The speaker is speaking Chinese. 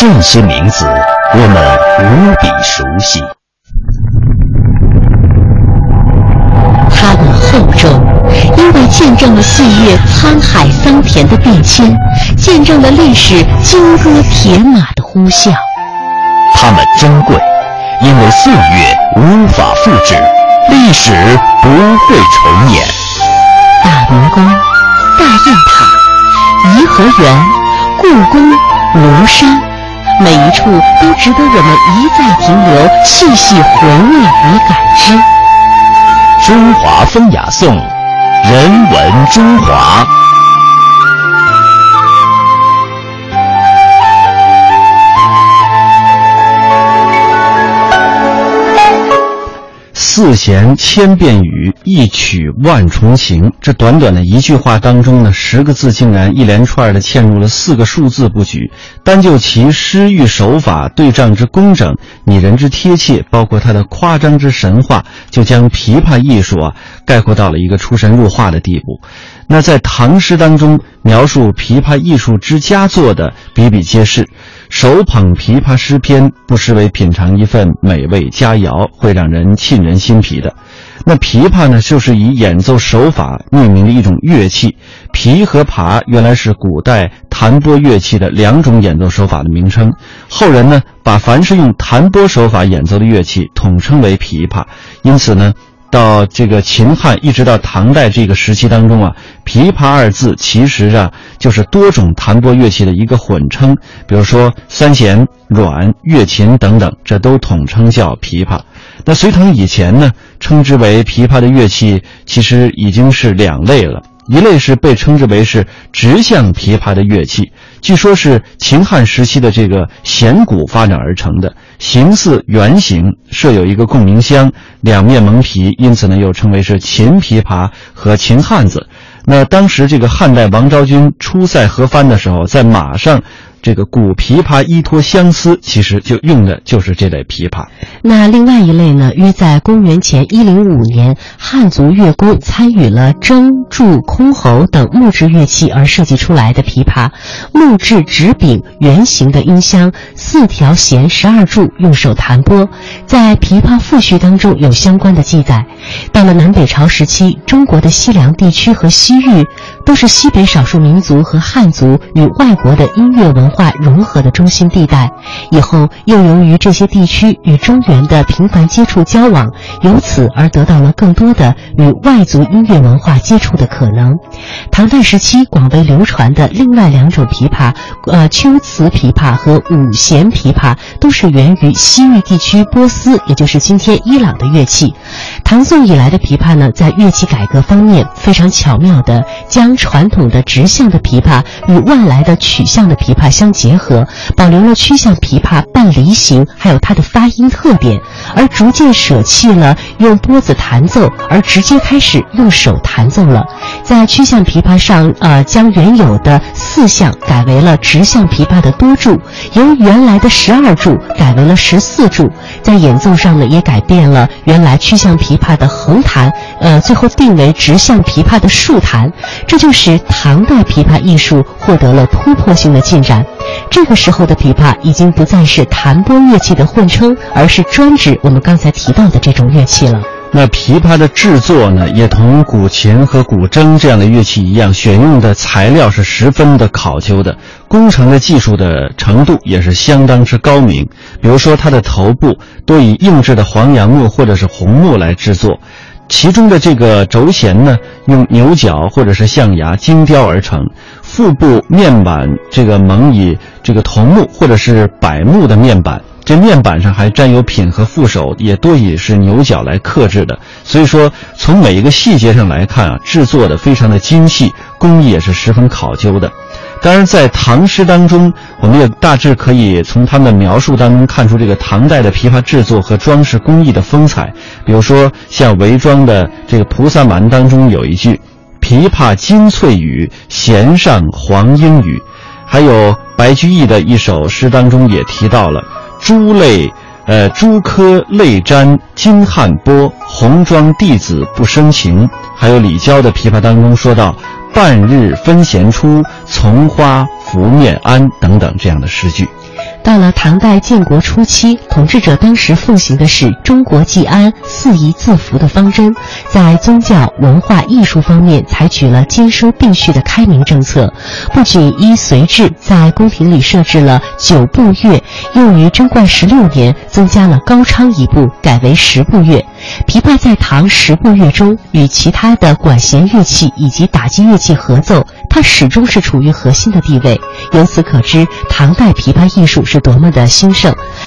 这些名字我们无比熟悉。它们厚重，因为见证了岁月沧海桑田的变迁，见证了历史金戈铁马的呼啸。它们珍贵，因为岁月无法复制，历史不会重演。大明宫、大雁塔、颐和园、故宫、庐山，每一处都值得我们一再停留，细细回味与感知。中华风雅颂，人文中华。四弦千遍语，一曲万重情。这短短的一句话当中呢，十个字竟然一连串的嵌入了四个数字布局。单就其诗韵手法、对仗之工整、拟人之贴切，包括它的夸张之神话，就将琵琶艺术啊概括到了一个出神入化的地步。那在唐诗当中描述琵琶艺术之佳作的比比皆是。手捧琵琶诗篇，不失为品尝一份美味佳肴，会让人沁人心脾的。那琵琶呢，就是以演奏手法命名的一种乐器。琵和琶原来是古代弹拨乐器的两种演奏手法的名称，后人呢，把凡是用弹拨手法演奏的乐器统称为琵琶。因此呢。到这个秦汉一直到唐代这个时期当中啊，琵琶二字其实啊就是多种弹拨乐器的一个混称，比如说三弦、阮、月琴等等，这都统称叫琵琶。那隋唐以前呢，称之为琵琶的乐器其实已经是两类了。一类是被称之为是直向琵琶的乐器，据说是秦汉时期的这个弦鼓发展而成的，形似圆形，设有一个共鸣箱，两面蒙皮，因此呢又称为是秦琵琶和秦汉子。那当时这个汉代王昭君出塞河帆的时候，在马上。这个古琵琶依托相思，其实就用的就是这类琵琶。那另外一类呢，约在公元前一零五年，汉族乐工参与了筝、柱、箜篌等木质乐器而设计出来的琵琶，木质直柄圆形的音箱，四条弦，十二柱，用手弹拨。在《琵琶赋序》当中有相关的记载。到了南北朝时期，中国的西凉地区和西域，都是西北少数民族和汉族与外国的音乐文。化化融合的中心地带，以后又由于这些地区与中原的频繁接触交往，由此而得到了更多的与外族音乐文化接触的可能。唐代时期广为流传的另外两种琵琶，呃，秋瓷琵琶和五弦琵琶，都是源于西域地区波斯，也就是今天伊朗的乐器。唐宋以来的琵琶呢，在乐器改革方面非常巧妙地将传统的直向的琵琶与外来的曲向的琵琶。相结合，保留了曲向琵琶半离形，还有它的发音特点，而逐渐舍弃了用拨子弹奏，而直接开始用手弹奏了。在曲向琵琶上，呃，将原有的四项改为了直向琵琶的多柱，由原来的十二柱改为了十四柱。在演奏上呢，也改变了原来曲向琵琶的横弹，呃，最后定为直向琵琶的竖弹。这就使唐代琵琶艺术获得了突破性的进展。这个时候的琵琶已经不再是弹拨乐器的混称，而是专指我们刚才提到的这种乐器了。那琵琶的制作呢，也同古琴和古筝这样的乐器一样，选用的材料是十分的考究的，工程的技术的程度也是相当之高明。比如说，它的头部多以硬质的黄杨木或者是红木来制作，其中的这个轴弦呢，用牛角或者是象牙精雕而成。腹部面板这个蒙以这个桐木或者是柏木的面板，这面板上还沾有品和副手，也多以是牛角来刻制的。所以说，从每一个细节上来看啊，制作的非常的精细，工艺也是十分考究的。当然，在唐诗当中，我们也大致可以从他们的描述当中看出这个唐代的琵琶制作和装饰工艺的风采。比如说，像韦庄的这个《菩萨蛮》当中有一句。琵琶金翠羽，弦上黄莺语。还有白居易的一首诗当中也提到了“珠泪，呃，珠科泪沾金汉波，红妆弟子不生情”。还有李娇的琵琶当中说到“半日分闲出，从花拂面安”等等这样的诗句。到了唐代建国初期，统治者当时奉行的是“中国既安，四夷自服”的方针，在宗教、文化艺术方面采取了兼收并蓄的开明政策，不仅依隋制在宫廷里设置了九部乐，又于贞观十六年增加了高昌一部，改为十部乐。琵琶在唐十部乐中与其他的管弦乐器以及打击乐器合奏，它始终是处于核心的地位。由此可知，唐代琵琶艺术是多么的兴盛。